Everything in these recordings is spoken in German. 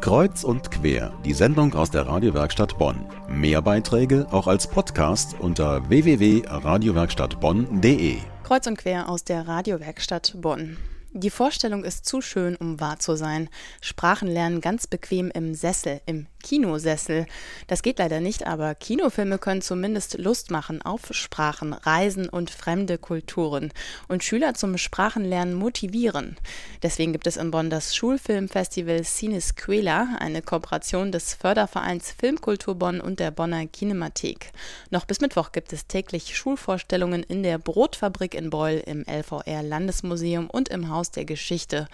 Kreuz und quer, die Sendung aus der Radiowerkstatt Bonn. Mehr Beiträge auch als Podcast unter www.radiowerkstattbonn.de. Kreuz und quer aus der Radiowerkstatt Bonn. Die Vorstellung ist zu schön, um wahr zu sein. Sprachen lernen ganz bequem im Sessel, im Kinosessel. Das geht leider nicht, aber Kinofilme können zumindest Lust machen auf Sprachen, Reisen und fremde Kulturen und Schüler zum Sprachenlernen motivieren. Deswegen gibt es in Bonn das Schulfilmfestival Cinesquela, eine Kooperation des Fördervereins Filmkultur Bonn und der Bonner Kinemathek. Noch bis Mittwoch gibt es täglich Schulvorstellungen in der Brotfabrik in Beul, im LVR Landesmuseum und im Haus Haus der Geschichte.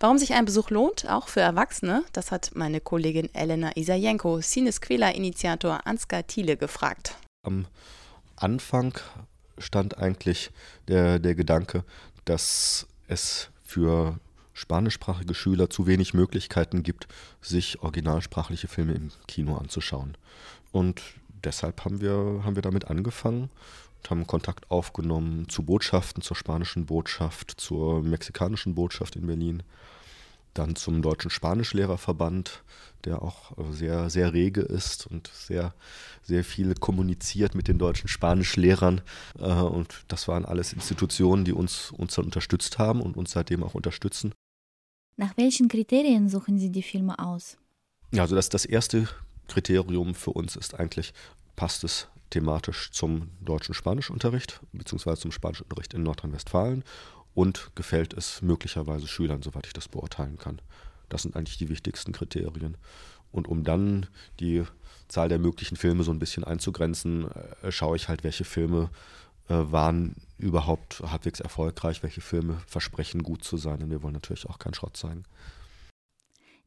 Warum sich ein Besuch lohnt, auch für Erwachsene, das hat meine Kollegin Elena Isajenko, Sinesquela-Initiator Ansgar Thiele gefragt. Am Anfang stand eigentlich der, der Gedanke, dass es für spanischsprachige Schüler zu wenig Möglichkeiten gibt, sich originalsprachliche Filme im Kino anzuschauen. Und deshalb haben wir, haben wir damit angefangen haben Kontakt aufgenommen zu Botschaften, zur spanischen Botschaft, zur mexikanischen Botschaft in Berlin, dann zum Deutschen Spanischlehrerverband, der auch äh, sehr, sehr rege ist und sehr, sehr viel kommuniziert mit den deutschen Spanischlehrern. Äh, und das waren alles Institutionen, die uns, uns dann unterstützt haben und uns seitdem auch unterstützen. Nach welchen Kriterien suchen Sie die Filme aus? Ja, also das, das erste Kriterium für uns ist eigentlich, passt es thematisch zum deutschen Spanischunterricht beziehungsweise zum Spanischunterricht in Nordrhein-Westfalen und gefällt es möglicherweise Schülern, soweit ich das beurteilen kann. Das sind eigentlich die wichtigsten Kriterien. Und um dann die Zahl der möglichen Filme so ein bisschen einzugrenzen, äh, schaue ich halt, welche Filme äh, waren überhaupt halbwegs erfolgreich, welche Filme versprechen gut zu sein. Und wir wollen natürlich auch keinen Schrott zeigen.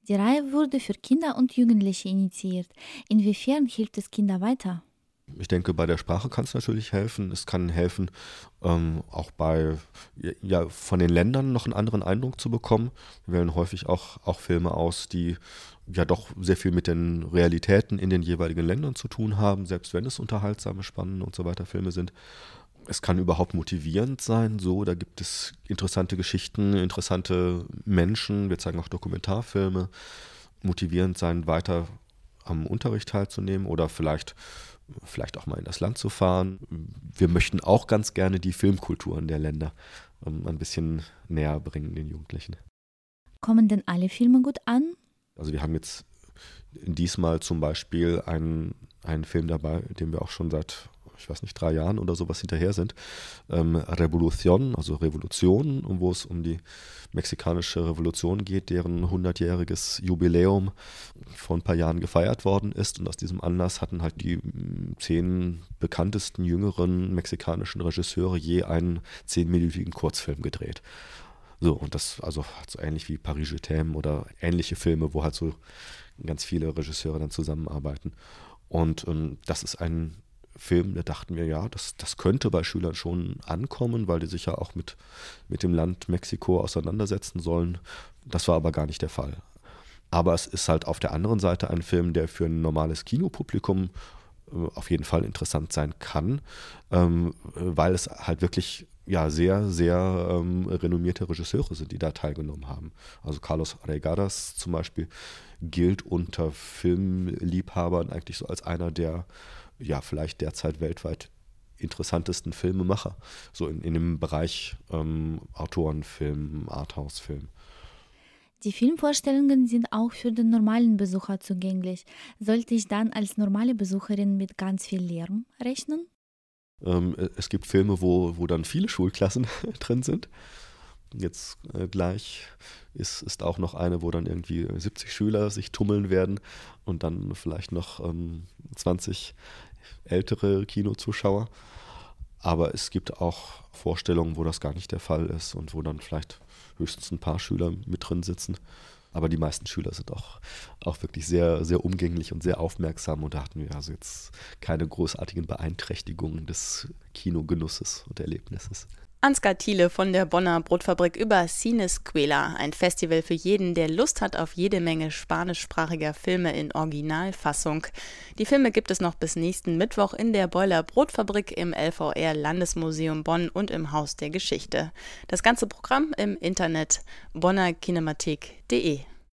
Die Reihe wurde für Kinder und Jugendliche initiiert. Inwiefern hilft es Kinder weiter? Ich denke, bei der Sprache kann es natürlich helfen. Es kann helfen, ähm, auch bei ja, von den Ländern noch einen anderen Eindruck zu bekommen. Wir wählen häufig auch, auch Filme aus, die ja doch sehr viel mit den Realitäten in den jeweiligen Ländern zu tun haben, selbst wenn es unterhaltsame, spannende und so weiter Filme sind. Es kann überhaupt motivierend sein, so, da gibt es interessante Geschichten, interessante Menschen, wir zeigen auch Dokumentarfilme, motivierend sein, weiter am Unterricht teilzunehmen oder vielleicht vielleicht auch mal in das Land zu fahren. Wir möchten auch ganz gerne die Filmkulturen der Länder ähm, ein bisschen näher bringen den Jugendlichen. Kommen denn alle Filme gut an? Also wir haben jetzt diesmal zum Beispiel einen, einen Film dabei, den wir auch schon seit ich weiß nicht, drei Jahren oder sowas hinterher sind. Ähm, Revolution, also Revolution, wo es um die mexikanische Revolution geht, deren 100-jähriges Jubiläum vor ein paar Jahren gefeiert worden ist. Und aus diesem Anlass hatten halt die mm, zehn bekanntesten jüngeren mexikanischen Regisseure je einen zehnminütigen Kurzfilm gedreht. So, und das also so ähnlich wie Paris Je oder ähnliche Filme, wo halt so ganz viele Regisseure dann zusammenarbeiten. Und ähm, das ist ein Film, da dachten wir, ja, das, das könnte bei Schülern schon ankommen, weil die sich ja auch mit, mit dem Land Mexiko auseinandersetzen sollen. Das war aber gar nicht der Fall. Aber es ist halt auf der anderen Seite ein Film, der für ein normales Kinopublikum äh, auf jeden Fall interessant sein kann, ähm, weil es halt wirklich ja sehr, sehr ähm, renommierte Regisseure sind, die da teilgenommen haben. Also Carlos Regadas zum Beispiel gilt unter Filmliebhabern eigentlich so als einer der ja, vielleicht derzeit weltweit interessantesten Filmemacher, so in, in dem Bereich ähm, Autorenfilm, Arthouse-Film. Die Filmvorstellungen sind auch für den normalen Besucher zugänglich. Sollte ich dann als normale Besucherin mit ganz viel Lärm rechnen? Ähm, es gibt Filme, wo, wo dann viele Schulklassen drin sind. Jetzt äh, gleich ist, ist auch noch eine, wo dann irgendwie 70 Schüler sich tummeln werden und dann vielleicht noch ähm, 20 ältere Kinozuschauer. Aber es gibt auch Vorstellungen, wo das gar nicht der Fall ist und wo dann vielleicht höchstens ein paar Schüler mit drin sitzen. Aber die meisten Schüler sind auch, auch wirklich sehr, sehr umgänglich und sehr aufmerksam. Und da hatten wir also jetzt keine großartigen Beeinträchtigungen des Kinogenusses und Erlebnisses. Ansgar Thiele von der Bonner Brotfabrik über Cinesquela, ein Festival für jeden, der Lust hat auf jede Menge spanischsprachiger Filme in Originalfassung. Die Filme gibt es noch bis nächsten Mittwoch in der Boiler Brotfabrik im LVR Landesmuseum Bonn und im Haus der Geschichte. Das ganze Programm im Internet bonnerkinematik.de.